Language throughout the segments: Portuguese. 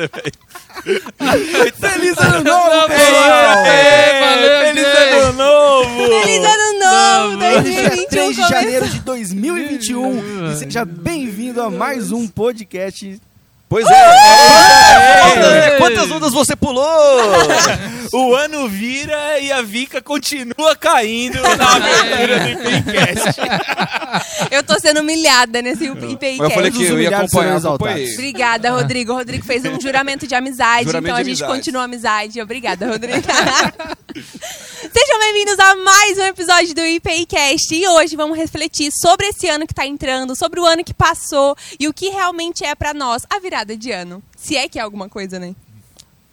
né, velho? Feliz ano novo, pessoal! valeu, Feliz gente! ano novo! Feliz ano novo! Hoje é 3 2021 de janeiro de 2021 e seja bem-vindo a mais um podcast. Pois é! é. Quantas ondas você pulou? o ano vira e a Vika continua caindo na abertura do IPCast. Eu tô sendo humilhada nesse IPI Mas eu falei que eu ia acompanhar, acompanhei. Obrigada, Rodrigo. O Rodrigo fez um juramento de amizade, Juramento então a de gente amizade. continua a amizade. Obrigada, Rodrigo. Sejam bem-vindos a mais um episódio do IPIcast. E hoje vamos refletir sobre esse ano que tá entrando, sobre o ano que passou e o que realmente é pra nós a virada de ano. Se é que é alguma coisa, né?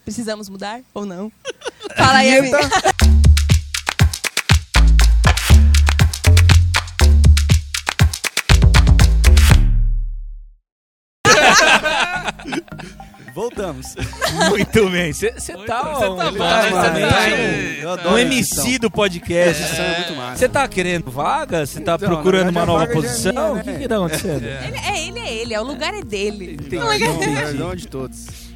Precisamos mudar ou não? Fala aí, amiga. Voltamos. Muito bem. Você tá, Você tá um, bom, tá, né? tá, um-. Eu um adoro MC edição. do podcast. Edição é muito massa. Você tá querendo vaga? Você tá Então, procurando uma a nova vaga já é posição? minha, O né? que que tá acontecendo? Ele, é ele, é ele. É o lugar é dele. Entendi. O lugar é dele. Perdão de todos.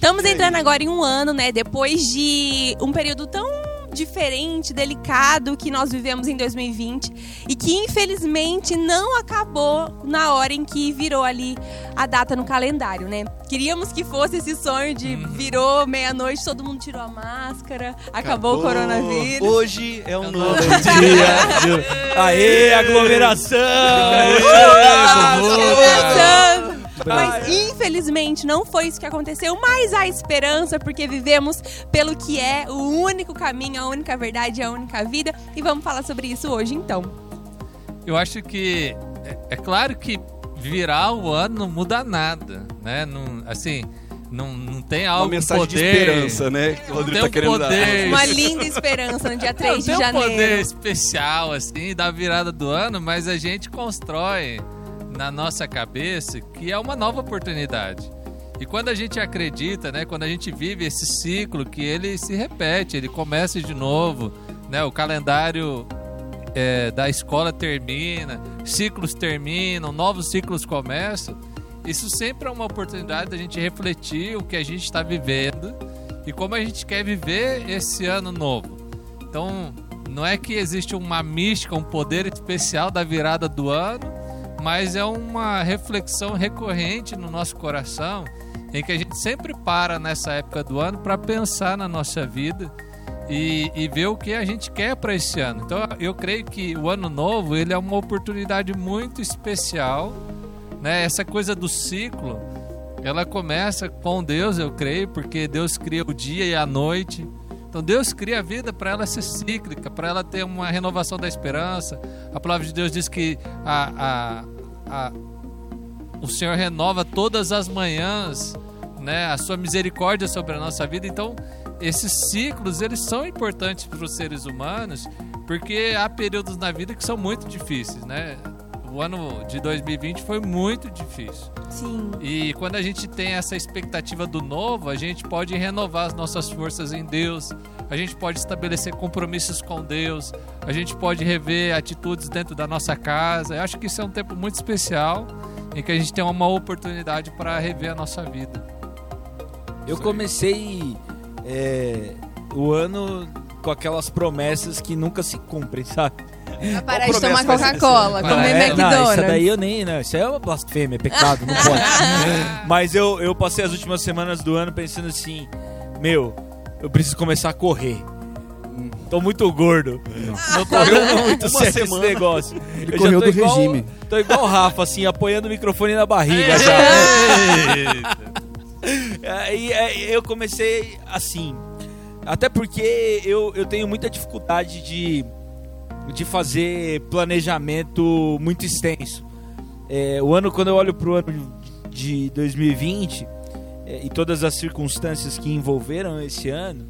Estamos entrando agora em um ano, né? Depois de um período tão diferente, delicado que nós vivemos em 2020 e que infelizmente não acabou na hora em que virou ali a data no calendário, né? Queríamos que fosse esse sonho de virou meia-noite, todo mundo tirou a máscara, acabou, o coronavírus. Hoje é um É novo dia. Aê, aglomeração! Aê, começando. Mas infelizmente não foi isso que aconteceu, mas há esperança porque vivemos pelo que é o único caminho, a única verdade, a única vida e vamos falar sobre isso hoje então. Eu acho que é, é claro que virar o ano não muda nada, né? Não, assim, não, não tem algo Uma mensagem de poder, esperança, né? Que o Rodrigo Tem tá um querendo dar. poder. Uma linda esperança no dia 3 não de tem um janeiro. poder especial assim da virada do ano, mas a gente constrói na nossa cabeça que é uma nova oportunidade. E quando a gente acredita, né, quando a gente vive esse ciclo que ele se repete, ele começa de novo, né, o calendário é, da escola termina, ciclos terminam, novos ciclos começam. Isso sempre é uma oportunidade da gente refletir o que a gente está vivendo e como a gente quer viver esse ano novo. Então, não é que existe uma mística, um poder especial da virada do ano, mas é uma reflexão recorrente no nosso coração, em que a gente sempre para nessa época do ano para pensar na nossa vida e, e ver o que a gente quer para esse ano. Então, eu creio que o ano novo ele é uma oportunidade muito especial, né? Essa coisa do ciclo, ela começa com Deus, eu creio, porque Deus cria o dia e a noite. Então Deus cria a vida para ela ser cíclica, para ela ter uma renovação da esperança. A palavra de Deus diz que a, a, a- o Senhor renova todas as manhãs, né, a sua misericórdia sobre a nossa vida. Então esses ciclos eles são importantes para os seres humanos, porque há períodos na vida que são muito difíceis, né? O ano de 2020 foi muito difícil. Sim. E quando a gente tem essa expectativa do novo, a gente pode renovar as nossas forças em Deus, a gente pode estabelecer compromissos com Deus, a gente pode rever atitudes dentro da nossa casa. Eu acho que isso é um tempo muito especial em que a gente tem uma oportunidade para rever a nossa vida. Eu comecei é, o ano com aquelas promessas que nunca se cumprem, sabe? Vai parar de tomar Coca-Cola, comer É, Não, McDonald's. isso daí eu nem. Não, isso aí é uma blasfêmia, é pecado, não pode. Mas eu, eu passei as últimas semanas do ano pensando assim: meu, eu preciso começar a correr. Tô muito gordo. Não dando muito Uma certo semana. esse negócio. Ele eu correu do igual, regime. Tô igual o Rafa, assim, apoiando o microfone na barriga. Aí é, eu comecei assim. Até porque eu, eu tenho muita dificuldade de, de fazer planejamento muito extenso. É, o ano, quando eu olho pro ano de 2020 é, e todas as circunstâncias que envolveram esse ano,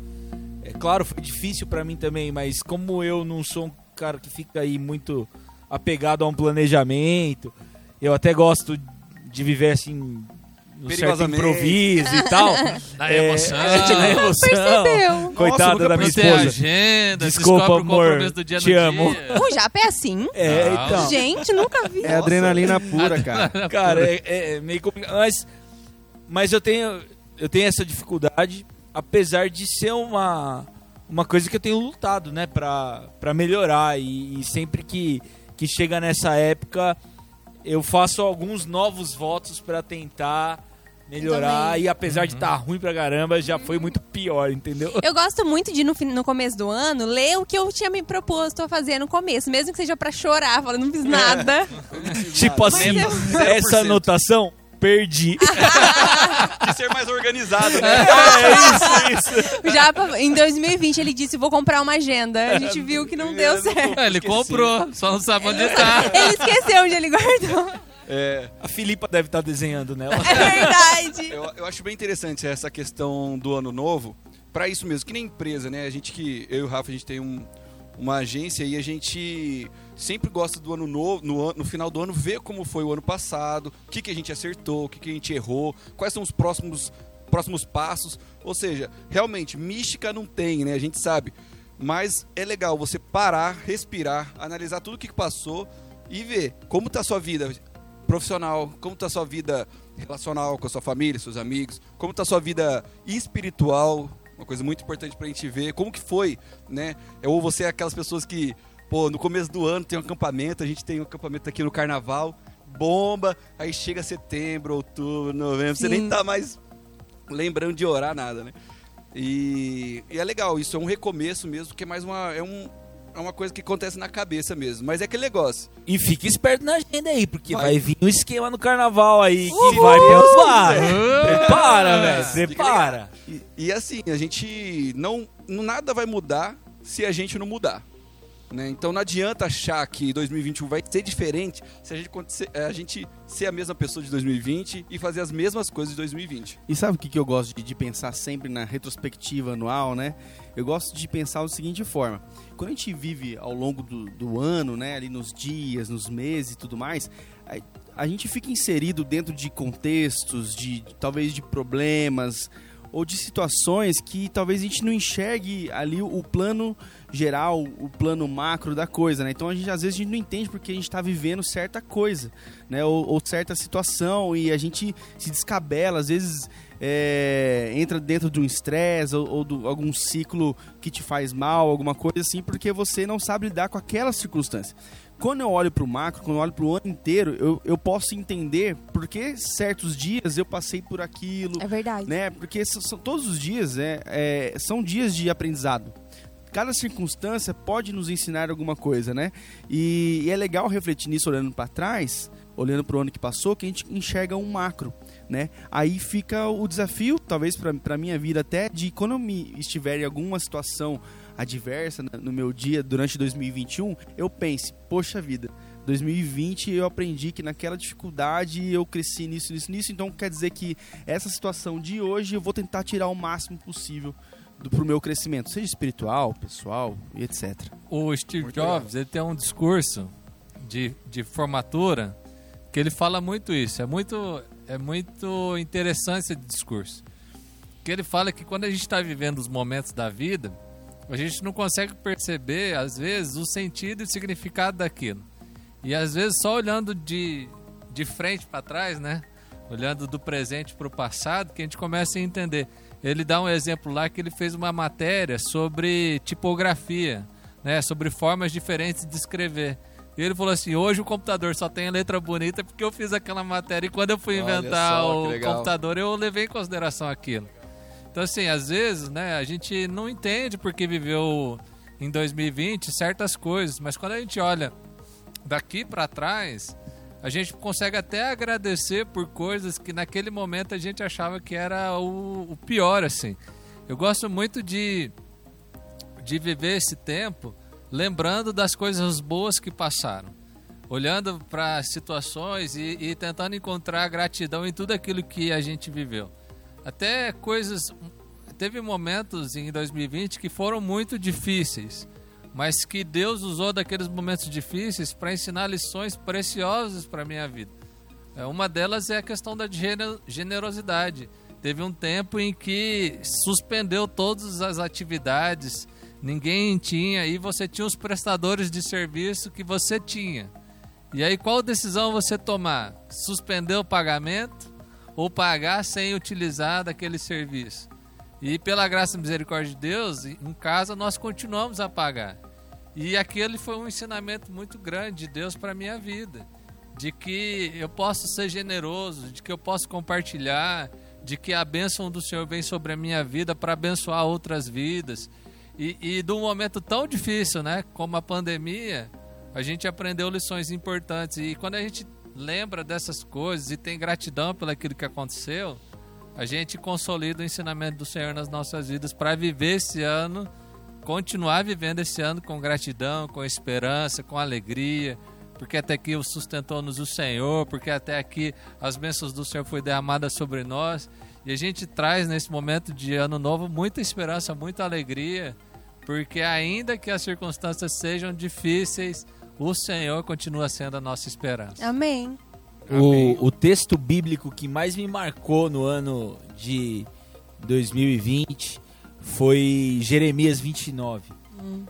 é claro, foi difícil para mim também, mas como eu não sou um cara que fica aí muito apegado a um planejamento, eu até gosto de viver assim no certo improviso e tal. Na É, emoção. na emoção. Percebeu. Coitada nunca da minha esposa. agenda, Desculpa, descobre o amor. compromisso do dia Te amo. dia. O Japa é assim? É, Não. então. Gente, nunca vi. É adrenalina pura, cara. Cara, é, é meio complicado. Mas, mas eu tenho. eu tenho essa dificuldade, apesar de ser uma, uma coisa que eu tenho lutado, né, pra, pra melhorar. E, e sempre que, que chega nessa época, eu faço alguns novos votos pra tentar melhorar. também. E apesar de estar ruim pra caramba, já foi muito pior, entendeu? Eu gosto muito de, no, no começo do ano, ler o que eu tinha me proposto a fazer no começo, mesmo que seja pra chorar, falando, não fiz nada. tipo assim, Mas essa 0%. anotação, perdi. De ser mais organizado, né? é isso, isso. Já em 2020 ele disse, vou comprar uma agenda. A gente viu que não deu certo. É, ele comprou, só não sabe onde tá. Ele esqueceu onde ele guardou. É, A Filipa deve estar desenhando nela. É verdade. eu, eu acho bem interessante essa questão do ano novo. Pra isso mesmo, que nem empresa, né? A gente que, eu e o Rafa, a gente tem um- uma agência e a gente sempre gosta do ano novo, no, no final do ano, ver como foi o ano passado, o que, que a gente acertou, o que, que a gente errou, quais são os próximos, próximos passos. Ou seja, realmente, mística não tem, né? A gente sabe. Mas é legal você parar, respirar, analisar tudo o que que passou e ver como tá a sua vida profissional, como tá a sua vida relacional com a sua família, seus amigos, como tá a sua vida espiritual, uma coisa muito importante pra gente ver, como que foi, né? É, Ou você é aquelas pessoas que, pô, no começo do ano tem um acampamento, a gente tem um acampamento aqui no carnaval, bomba, aí chega setembro, outubro, novembro, você Sim. nem tá mais lembrando de orar nada, né? E, e é legal, isso é um recomeço mesmo, que é mais uma é um é uma coisa que acontece na cabeça mesmo, mas é aquele negócio. E fique esperto na agenda aí, porque vai, Vai. vir um esquema no carnaval aí que vai pensar. Prepara, velho. Fica Prepara. E, e assim, a gente não- nada vai mudar se a gente não mudar. Né? Então não adianta achar que 2021 vai ser diferente se a gente, eh, a gente ser a mesma pessoa de 2020 e fazer as mesmas coisas de 2020. E sabe o que, eu gosto de, de pensar sempre na retrospectiva anual, né? Eu gosto de pensar da seguinte forma. Quando a gente vive ao longo do, do ano, né? Ali nos dias, nos meses e tudo mais, a, a gente fica inserido dentro de contextos, de talvez de problemas ou de situações que talvez a gente não enxergue ali o, plano geral, o plano macro da coisa, né? Então a gente às vezes a gente não entende porque a gente está vivendo certa coisa, né? Ou, ou certa situação e a gente se descabela, às vezes é, entra dentro de um estresse ou, ou de algum ciclo que te faz mal, alguma coisa assim, porque você não sabe lidar com aquela circunstância. Quando eu olho para o macro, quando eu olho para o ano inteiro, eu, eu posso entender porque certos dias eu passei por aquilo, É verdade. né? Porque são, todos os dias é, é, são dias de aprendizado. Cada circunstância pode nos ensinar alguma coisa, né? E, e é legal refletir nisso olhando para trás, olhando para o ano que passou, que a gente enxerga um macro, né? Aí fica o desafio, talvez para minha vida até, de quando eu me estiver em alguma situação adversa no meu dia durante 2021, eu pense, poxa vida, 2020 eu aprendi que naquela dificuldade eu cresci nisso, nisso, nisso. Então quer dizer que essa situação de hoje eu vou tentar tirar o máximo possível do, pro meu crescimento, seja espiritual, pessoal e etc. O Steve Muito Jobs, ele tem um discurso de, de formatura que ele fala muito isso. É muito, é muito interessante esse discurso. Que ele fala que quando a gente está vivendo os momentos da vida, a gente não consegue perceber, às vezes, o sentido e o significado daquilo. E às vezes só olhando de, de frente para trás, né? Olhando do presente para o passado, que a gente começa a entender. Ele dá um exemplo lá que ele fez uma matéria sobre tipografia, né? Sobre formas diferentes de escrever. E ele falou assim: hoje o computador só tem a letra bonita porque eu fiz aquela matéria e quando eu fui Olha inventar só, o computador eu levei em consideração aquilo. Então, assim, às vezes, né, a gente não entende porque viveu em 2020 certas coisas, mas quando a gente olha daqui para trás, a gente consegue até agradecer por coisas que naquele momento a gente achava que era o, o pior, assim. Eu gosto muito de, de viver esse tempo lembrando das coisas boas que passaram. Olhando para situações e, e tentando encontrar gratidão em tudo aquilo que a gente viveu. Até coisas. Teve momentos em 2020 que foram muito difíceis, mas que Deus usou daqueles momentos difíceis para ensinar lições preciosas para minha vida. É, Uma delas é a questão da gene- generosidade. Teve um tempo em que suspendeu todas as atividades, ninguém tinha, e você tinha os prestadores de serviço que você tinha. E aí, qual decisão você tomar? Suspender o pagamento ou pagar sem utilizar daquele serviço. E pela graça e misericórdia de Deus, em casa nós continuamos a pagar. E aquele foi um ensinamento muito grande de Deus para minha vida, de que eu posso ser generoso, de que eu posso compartilhar, de que a bênção do Senhor vem sobre a minha vida para abençoar outras vidas. E, e de um momento tão difícil, né, como a pandemia, a gente aprendeu lições importantes. E quando a gente lembra dessas coisas e tem gratidão pelo aquilo que aconteceu, a gente consolida o ensinamento do Senhor nas nossas vidas para viver esse ano, continuar vivendo esse ano com gratidão, com esperança, com alegria, porque até aqui sustentou-nos o Senhor, porque até aqui as bênçãos do Senhor foi derramadas sobre nós. E a gente traz nesse momento de ano novo muita esperança, muita alegria, porque ainda que as circunstâncias sejam difíceis, o Senhor continua sendo a nossa esperança. Amém. O, o texto bíblico que mais me marcou no ano de 2020 foi Jeremias 29.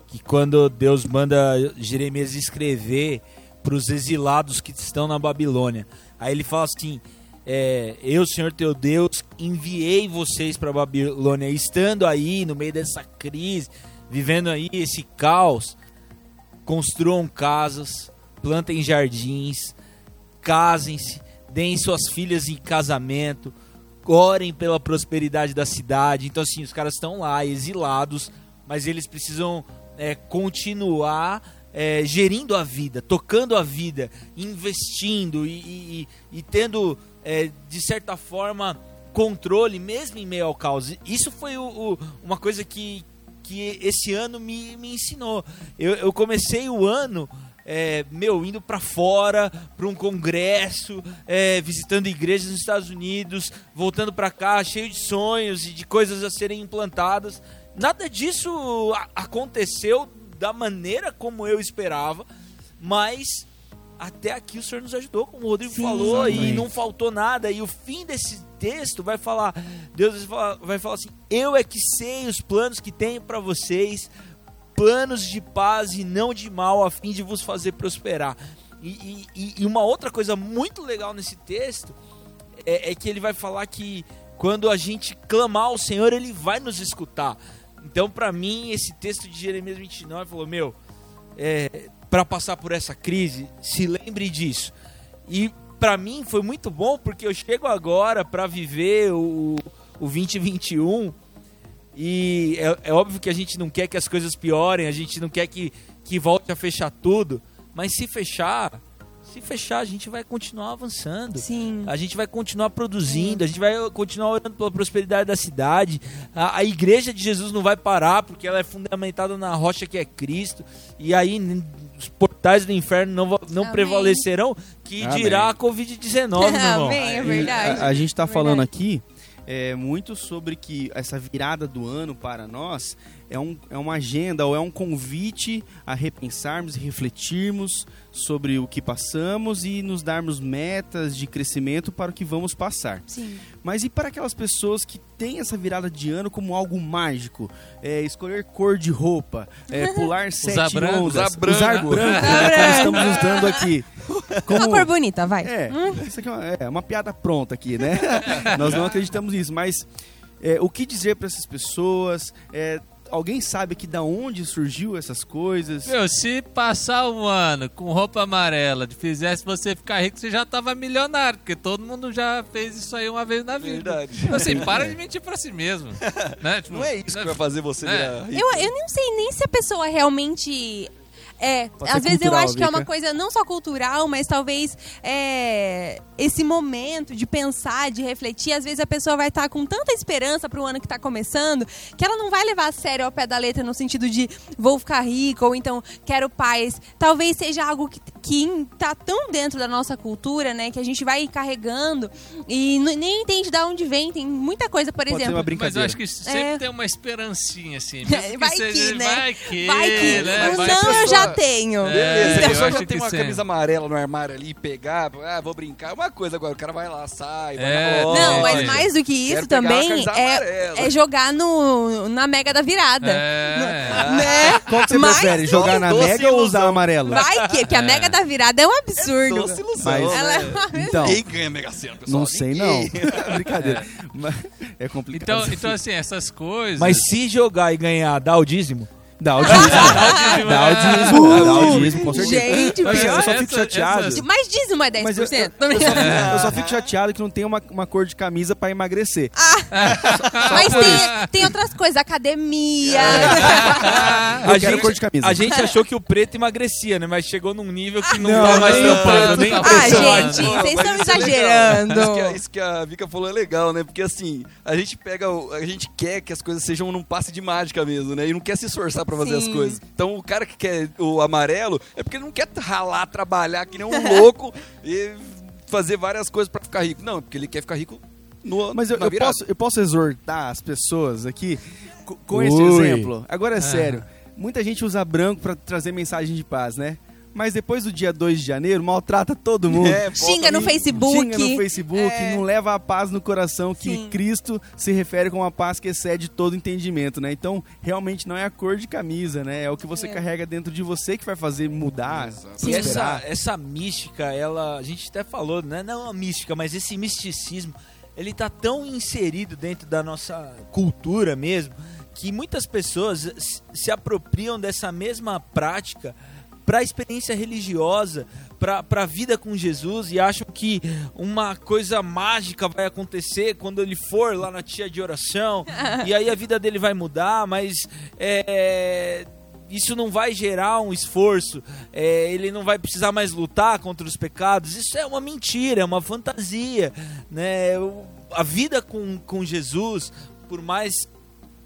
Que quando Deus manda Jeremias escrever para os exilados que estão na Babilônia. Aí ele fala assim: é, Eu, Senhor teu Deus, enviei vocês para a Babilônia. Estando aí no meio dessa crise, vivendo aí esse caos, construam casas, plantem jardins, casem-se, deem suas filhas em casamento, orem pela prosperidade da cidade. Então, assim, os caras estão lá, exilados, mas eles precisam é, continuar é, gerindo a vida, tocando a vida, investindo e, e, e tendo, é, de certa forma, controle, mesmo em meio ao caos. Isso foi o, o, uma coisa que, que esse ano me, me ensinou. Eu, eu comecei o ano é, meu, indo para fora, para um congresso, é, visitando igrejas nos Estados Unidos, voltando para cá, cheio de sonhos e de coisas a serem implantadas. Nada disso aconteceu da maneira como eu esperava, mas até aqui o Senhor nos ajudou, como o Rodrigo Sim. falou, e Exatamente. não faltou nada. E o fim desse texto vai falar, Deus vai falar, assim: Eu é que sei os planos que tenho para vocês, planos de paz e não de mal, a fim de vos fazer prosperar. E- e- e uma outra coisa muito legal nesse texto é, é que ele vai falar que quando a gente clamar ao Senhor, ele vai nos escutar. Então, para mim, esse texto de Jeremias 29 falou: Meu, é, para passar por essa crise, se lembre disso. E para mim foi muito bom porque eu chego agora para viver o, o 2021 e é, é óbvio que a gente não quer que as coisas piorem, a gente não quer que, que volte a fechar tudo, mas se fechar, se fechar, a gente vai continuar avançando. Sim. A gente vai continuar produzindo, a gente vai continuar orando pela prosperidade da cidade. A, a igreja de Jesus não vai parar, porque ela é fundamentada na rocha que é Cristo. E aí os portais do inferno não, não Amém. prevalecerão, que Amém. dirá a Covid-19, meu irmão. Amém, é verdade. A, a gente está Verdade. falando aqui é, muito sobre que essa virada do ano para nós é, um, é uma agenda ou é um convite a repensarmos e refletirmos sobre o que passamos e nos darmos metas de crescimento para o que vamos passar. Sim. Mas e para aquelas pessoas que têm essa virada de ano como algo mágico? É, escolher cor de roupa, é, pular sete branco, ondas, usar branco. usar branco, né, como estamos usando aqui. Uma Como, cor bonita, vai. é, isso aqui é uma, é uma piada pronta aqui, né? Nós não acreditamos nisso, mas é, o que dizer para essas pessoas? É, alguém sabe que da onde surgiu essas coisas? Meu, se passar um ano com roupa amarela, fizesse você ficar rico, você já tava milionário, porque todo mundo já fez isso aí uma vez na vida. Verdade. Então, Assim, para de mentir pra si mesmo. Né? Tipo, Não é isso que né? vai fazer você É. virar rico. Eu, eu não sei nem se a pessoa realmente. É, Pode ser às vezes eu cultural, acho que é uma coisa não só cultural, mas talvez é, esse momento de pensar, de refletir, às vezes a pessoa vai estar com tanta esperança para o ano que está começando, que ela não vai levar a sério ao pé da letra no sentido de vou ficar rico ou então quero paz. Talvez seja algo que, que tá tão dentro da nossa cultura, né, que a gente vai carregando e nem entende de onde vem. Tem muita coisa, por Pode ser exemplo. uma Mas eu brincadeira. acho que sempre É. tem uma esperancinha, assim. mesmo Vai seja- que, né? Vai que, Vai que né? Vai não eu pessoa- já tenho. É, Beleza, eu a pessoa já tem uma sim. camisa amarela no armário ali, pegar, ah, vou brincar, uma coisa agora. O cara vai lá, sai, vai É, na loja. Não, mas mais do que quero isso uma também é, é jogar no, na Mega da Virada. É. Né? Qual que você Mas prefere, jogar na Mega ou usar ilusão. amarelo? Vai que, que a Mega da Virada é um absurdo. Doce ilusão, Mas- né? É uma... Então, Quem ganha a Mega Sena, pessoal? não sei não. Brincadeira. É complicado. Então, então, assim, essas coisas. Mas se jogar e ganhar, dá o dízimo? Dá o dízimo. Dá o dízimo. Dá o dízimo, com certeza. Gente, Mas pior. eu só fico Essa- chateado. essas- Mas dízimo é 10%. Mas eu, eu, eu só, eu só fico chateado que não tem uma, uma cor de camisa pra emagrecer. Mas tem, tem outras coisas, academia. Eu quero cor de camisa. a gente achou que o preto emagrecia, né? Mas chegou num nível que não, Não, dá mais tampando, nem ah, gente, Não, vocês estão é exagerando. Isso que, a, isso que a Vika falou é legal, né? Porque assim, a gente pega, a gente quer que as coisas sejam num passe de mágica mesmo, né? E não quer se esforçar pra fazer Sim. as coisas. Então o cara que quer o amarelo é porque não quer ralar, trabalhar que nem um louco e fazer várias coisas pra ficar rico. Não, é porque ele quer ficar rico no Mas eu, na eu posso, eu posso exortar as pessoas aqui co- com esse exemplo. Agora é sério. Muita gente usa branco pra trazer mensagem de paz, né? Mas depois do dia 2 de janeiro, maltrata todo mundo. É, Xinga no. Facebook. Xinga no Facebook, É. não leva a paz no coração que Sim. Cristo se refere com a paz que excede todo entendimento, né? Então, realmente não é a cor de camisa, né? É o que você É. carrega dentro de você que vai fazer mudar. E prosperar. essa, essa mística, ela, a gente até falou, né? Não a mística, mas esse misticismo, ele tá tão inserido dentro da nossa cultura mesmo, que muitas pessoas se apropriam dessa mesma prática para a experiência religiosa, para a vida com Jesus e acham que uma coisa mágica vai acontecer quando ele for lá na tia de oração e aí a vida dele vai mudar, mas é, isso não vai gerar um esforço, é, ele não vai precisar mais lutar contra os pecados. Isso é uma mentira, é uma fantasia. Né? A vida com, com Jesus, por mais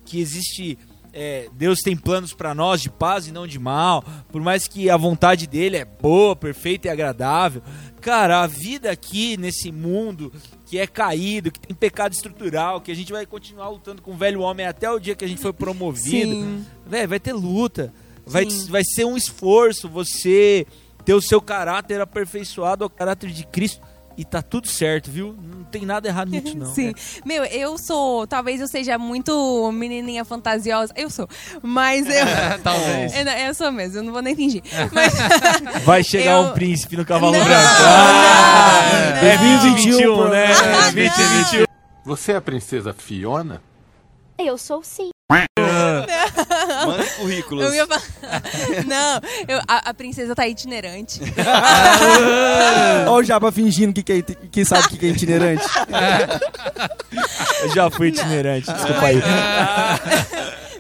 que existe. É, Deus tem planos para nós de paz e não de mal, por mais que a vontade dele é boa, perfeita e agradável. Cara, a vida aqui nesse mundo que é caído, que tem pecado estrutural, que a gente vai continuar lutando com o velho homem até o dia que a gente for promovido. Vai ter luta. Vai, Sim. vai ser um esforço você ter o seu caráter aperfeiçoado ao caráter de Cristo. E tá tudo certo, viu? Não tem nada errado nisso, não. Sim. Meu, eu sou. Talvez eu seja muito menininha fantasiosa. Eu sou. Mas eu. Talvez. eu, não- eu sou mesmo, eu não vou nem fingir. Mas, Vai chegar Eu- um príncipe no cavalo Não, branco. não, Ah, não. é 2021, né? Ah, É 2021. Você é a princesa Fiona? Eu sou sim. Manda currículos. eu ia. Não, eu- a, a princesa tá itinerante. Olha o Japa fingindo que, que, é que sabe o que que é itinerante. Eu já fui itinerante, desculpa aí.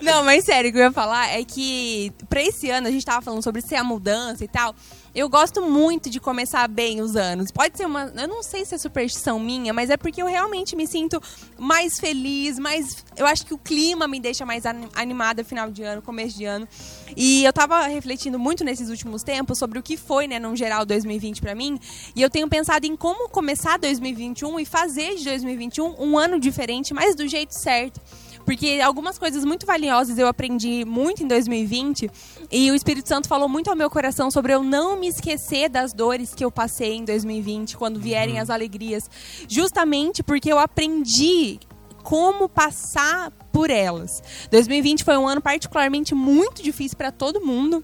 Não, mas sério, o que eu ia falar é que pra esse ano, a gente tava falando sobre ser a mudança e tal. Eu gosto muito de começar bem os anos. Pode ser uma. Eu não sei se é superstição minha, mas é porque eu realmente me sinto mais feliz, mais. Eu acho que o clima me deixa mais ani- animada final de ano, começo de ano. E eu tava refletindo muito nesses últimos tempos sobre o que foi, né, no geral, 2020 pra mim. E eu tenho pensado em como começar 2021 e fazer de 2021 um ano diferente, mas do jeito certo. Porque algumas coisas muito valiosas eu aprendi muito em 2020 e o Espírito Santo falou muito ao meu coração sobre eu não me esquecer das dores que eu passei em 2020, quando vierem as alegrias. Justamente porque eu aprendi como passar por elas. 2020 foi um ano particularmente muito difícil para todo mundo.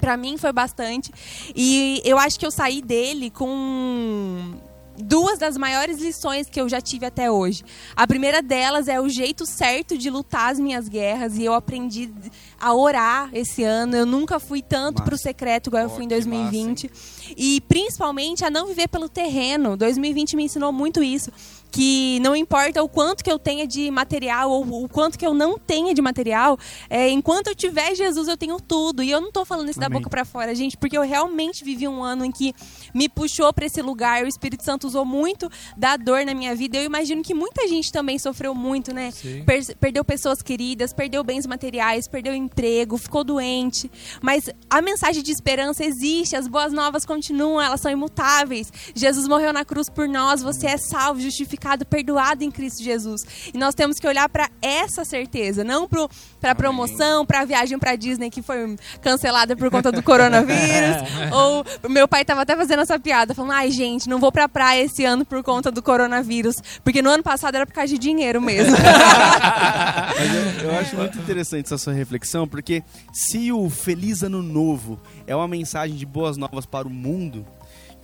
Pra mim foi bastante. E eu acho que eu saí dele com duas das maiores lições que eu já tive até hoje. A primeira delas é o jeito certo de lutar as minhas guerras e eu aprendi a orar esse ano. Eu nunca fui tanto pro secreto igual eu Ó, fui em que 2020. E principalmente a não viver pelo terreno. 2020 me ensinou muito isso. Que não importa o quanto que eu tenha de material ou o quanto que eu não tenha de material, é, enquanto eu tiver Jesus, eu tenho tudo. E eu não tô falando isso da Amém. boca pra fora, gente, porque eu realmente vivi um ano em que me puxou pra esse lugar. O Espírito Santo usou muito da dor na minha vida. Eu imagino que muita gente também sofreu muito, né? Per- perdeu pessoas queridas, perdeu bens materiais, perdeu emprego, ficou doente. Mas a mensagem de esperança existe, as boas novas continuam, elas são imutáveis. Jesus morreu na cruz por nós, você é salvo, justificado pecado perdoado em Cristo Jesus. E nós temos que olhar para essa certeza, não para a promoção, para a viagem para Disney que foi cancelada por conta do coronavírus. ou meu pai estava até fazendo essa piada, falando: ai, gente, não vou para a praia esse ano por conta do coronavírus. Porque no ano passado era por causa de dinheiro mesmo. Mas eu, eu acho muito interessante essa sua reflexão, porque se o Feliz Ano Novo é uma mensagem de boas novas para o mundo,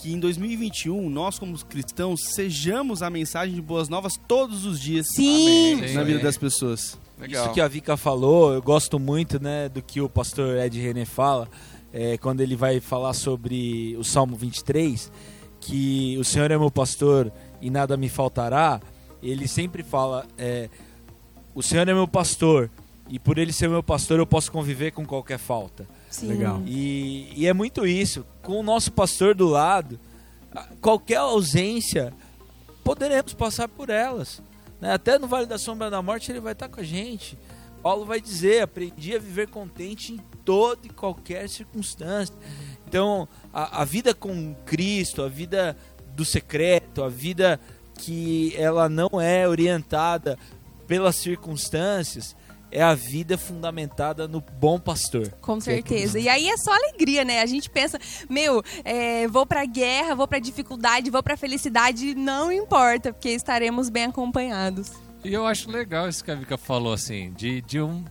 que em 2021 nós como cristãos sejamos a mensagem de boas novas todos os dias Sim. Amém. na vida das pessoas. Legal. Isso que a Vika falou, eu gosto muito né, do que o pastor Ed René fala, é, quando ele vai falar sobre o Salmo 23, que o Senhor é meu pastor e nada me faltará. Ele sempre fala: é, o Senhor é meu pastor e por ele ser meu pastor eu posso conviver com qualquer falta. Sim. Legal. E, e é muito isso. Com o nosso pastor do lado, qualquer ausência, poderemos passar por elas. né? Até no Vale da Sombra da Morte ele vai estar com a gente. Paulo vai dizer: aprendi a viver contente em toda e qualquer circunstância. Então, a, a vida com Cristo, a vida do secreto, a vida que ela não é orientada pelas circunstâncias, é a vida fundamentada no bom pastor. Com é certeza. E aí é só alegria, né? A gente pensa, meu, é, vou pra guerra, vou pra dificuldade, vou pra felicidade, não importa, porque estaremos bem acompanhados. E eu acho legal isso que a Vika falou, assim, de, de um.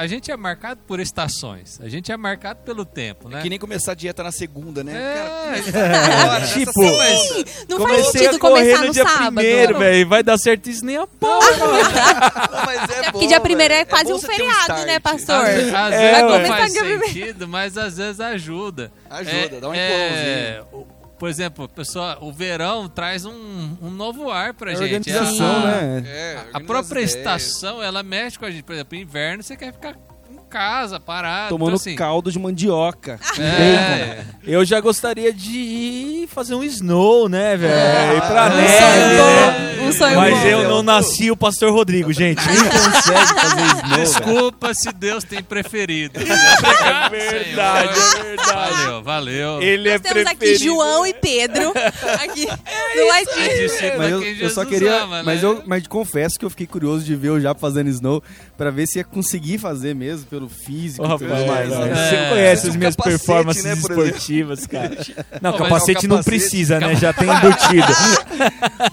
A gente é marcado por estações, a gente é marcado pelo tempo, né? É que nem começar a dieta na segunda, né? É, Cara, agora, essa Tipo, semana- Não faz sentido começar no no dia sábado. primeiro, velho. Vai dar certo isso nem a pau. Não, mas é É bom, porque dia primeiro é quase um feriado, start. né, pastor? Às, vezes- às É, vezes não faz sentido, mas às vezes ajuda. Ajuda, dá um é, o- Por exemplo, pessoal, o verão traz um, um novo ar pra É gente. organização, A- né? É, A própria as ideias. estação, ela mexe com a gente. Por exemplo, inverno você quer ficar em casa, parado. Tomando então, assim, caldo de mandioca. é, Eu já gostaria de ir fazer um snow, né, velho? Ah, ir pra um neve, né? Um sonho Mas bom. eu não nasci o pastor Rodrigo, gente. Nem consegue fazer snow, velho. Desculpa se Deus tem preferido. É verdade, é verdade. Valeu, valeu. Ele é Nós temos aqui preferido. João e Pedro, aqui do ladinho. Discípulo Mas eu, quem eu só queria. ama, mas, né? eu, mas confesso que eu fiquei curioso de ver o Japa fazendo snow pra ver se ia conseguir fazer mesmo, pelo físico Ô, e tudo rapaz, mais. é, né? Você É. conhece Um as minhas capacete, performances né, por exemplo. esportivas, cara. Não, mas capacete é o não capacete. precisa, né? Já tem embutido.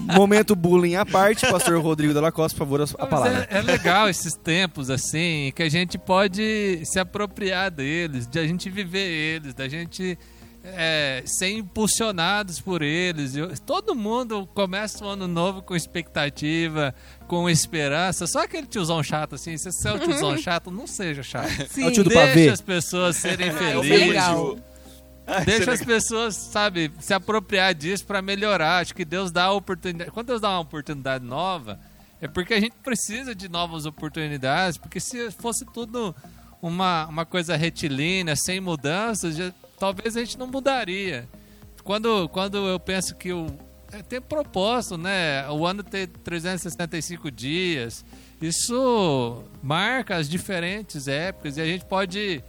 Momento bullying à parte, pastor Rodrigo Dalla Costa, por favor, a, a Mas palavra. É, é legal esses tempos assim, que a gente pode se apropriar deles, de a gente viver eles, da gente é, ser impulsionados por eles. Eu- todo mundo começa o ano novo com expectativa, com esperança. Só aquele tiozão chato assim, se você é o tiozão chato, não seja chato. É o tio do Deixa pavê. as pessoas serem É, o felizes. de- Deixa as pessoas, sabe, se apropriar disso pra melhorar. Acho que Deus dá a oportunidade. Quando Deus dá uma oportunidade nova, é porque a gente precisa de novas oportunidades. Porque se fosse tudo uma, uma coisa retilínea, sem mudanças, já- talvez a gente não mudaria. Quando, quando eu penso que o. É, tem propósito, né? O ano tem 365 dias. Isso marca as diferentes épocas e a gente pode.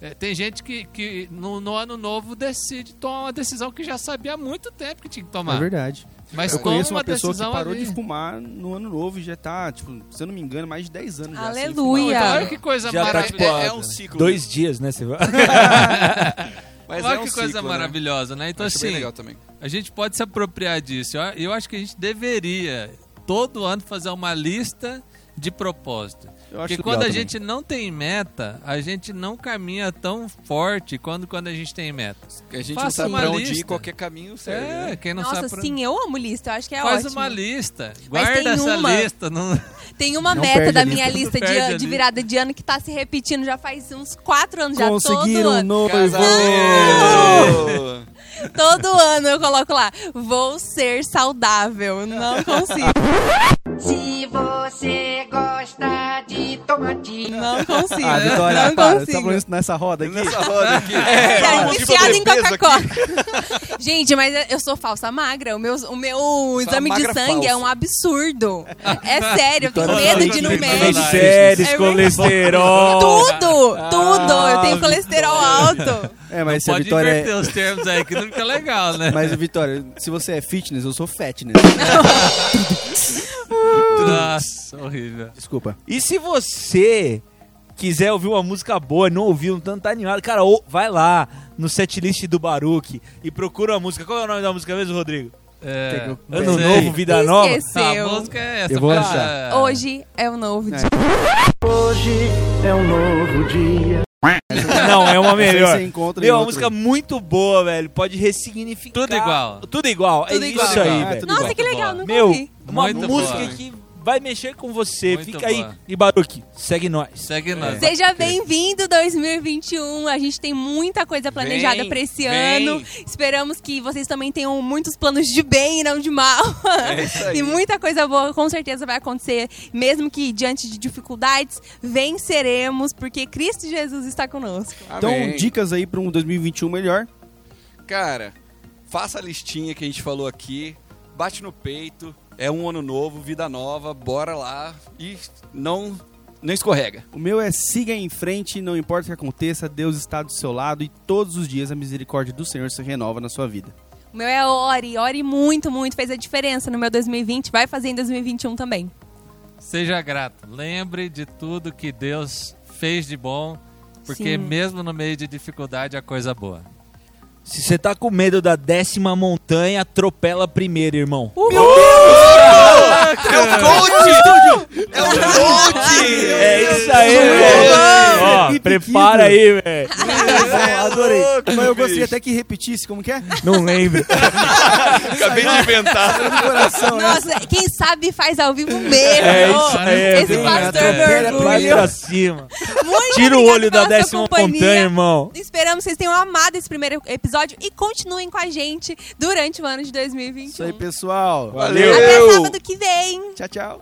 É, tem gente que, que no, no ano novo decide tomar uma decisão que já sabia há muito tempo que tinha que tomar. É verdade. Mas Eu conheço uma uma pessoa que decisão parou ali. de fumar no ano novo e já tá, tipo, se eu não me engano, mais de 10 anos já. sem Aleluia. Então, olha que coisa Já tá, maravilhosa. tipo, É, é um ciclo. Dois dias, né? Você. Mas olha é um que coisa ciclo, né? maravilhosa, né? Então, Acho assim, legal também. a gente pode se apropriar disso. Eu, eu acho que a gente deveria, todo ano, fazer uma lista de propósito. Porque quando a também. gente não tem meta, a gente não caminha tão forte quando, quando a gente tem meta. A gente Faça não sabe uma pra onde ir, qualquer caminho serve. É, né? quem não Nossa, sabe pra... sim, eu amo lista, eu acho que é Faz ótimo. uma lista. Mas Guarda tem essa uma- lista. Não... Tem uma Não meta da minha lista. lista de, de virada de ano que tá se repetindo já faz uns quatro anos, já todo Conseguiram um ano. Casamento! Todo ano eu coloco lá, vou ser saudável. Não consigo. Se você gosta de tomate, Não consigo. Ah, Vitória, não para. Você tá consigo. falando isso nessa roda aqui? Nessa roda aqui. É, Vamos viciado em Coca-Cola. Gente, mas eu sou falsa magra. O meu, o meu exame de sangue é falsa. um absurdo. É sério, eu tenho medo de ir no médico. Séries, É colesterol. Tudo, tudo. Eu tenho Ah, colesterol alto. É, mas se a Pode Vitória inverter os termos aí que não fica legal, né? Mas, Vitória, se você é fitness, eu sou fatness. Nossa, horrível. Desculpa. E se você quiser ouvir uma música boa e não ouviu, não tá animado, cara, ou- vai lá no setlist do Baruque e procura a música. Qual é o nome da música mesmo, Rodrigo? É, Ano sei. Novo, Vida Nova? Ah, a Esqueceu. música é essa. Eu vou achar. é, Hoje é o novo É. dia. Não, é uma melhor. Você encontra Meu, uma música muito boa, velho. Pode ressignificar. Tudo igual. Tudo igual. Tudo é igual. isso aí, Ah, velho. Nossa, igual. que legal, nunca Meu, ouvi. uma Muito música boa. que vai mexer com você. Muito Fica aí. boa. E Baruque, segue nós. Segue nós. Seja bem-vindo 2021. A gente tem muita coisa planejada pra esse vem. ano. Esperamos que vocês também tenham muitos planos de bem e não de mal. É isso aí. e muita coisa boa com certeza vai acontecer, mesmo que diante de dificuldades, venceremos, porque Cristo Jesus está conosco. Então, Amém. dicas aí pra um 2021 melhor. Cara, faça a listinha que a gente falou aqui, bate no peito, é um ano novo, vida nova, bora lá e não, não escorrega. O meu é siga em frente, não importa o que aconteça, Deus está do seu lado e todos os dias a misericórdia do Senhor se renova na sua vida. O meu é ore, ore muito, muito. Fez a diferença no meu 2020, vai fazer em 2021 também. Seja grato. Lembre de tudo que Deus fez de bom, porque Sim. mesmo no meio de dificuldade, a coisa boa. Se você tá com medo da décima montanha, atropela primeiro, irmão. Oh! É o coach! É o coach! É isso aí, velho. Ó, prepara aí, velho. Bom, adorei. Mas eu gostaria até que repetisse, como que é? Não lembro. Acabei de inventar. Né? Nossa, quem sabe faz ao vivo mesmo. É isso aí. Esse pastor do Vai orgulho. pra cima. Muito Tira o olho da décima companhia. montanha, irmão. Esperamos que vocês tenham amado esse primeiro episódio e continuem com a gente durante o ano de 2021. Isso aí, pessoal. Valeu! Até sábado que vem. Tchau, tchau.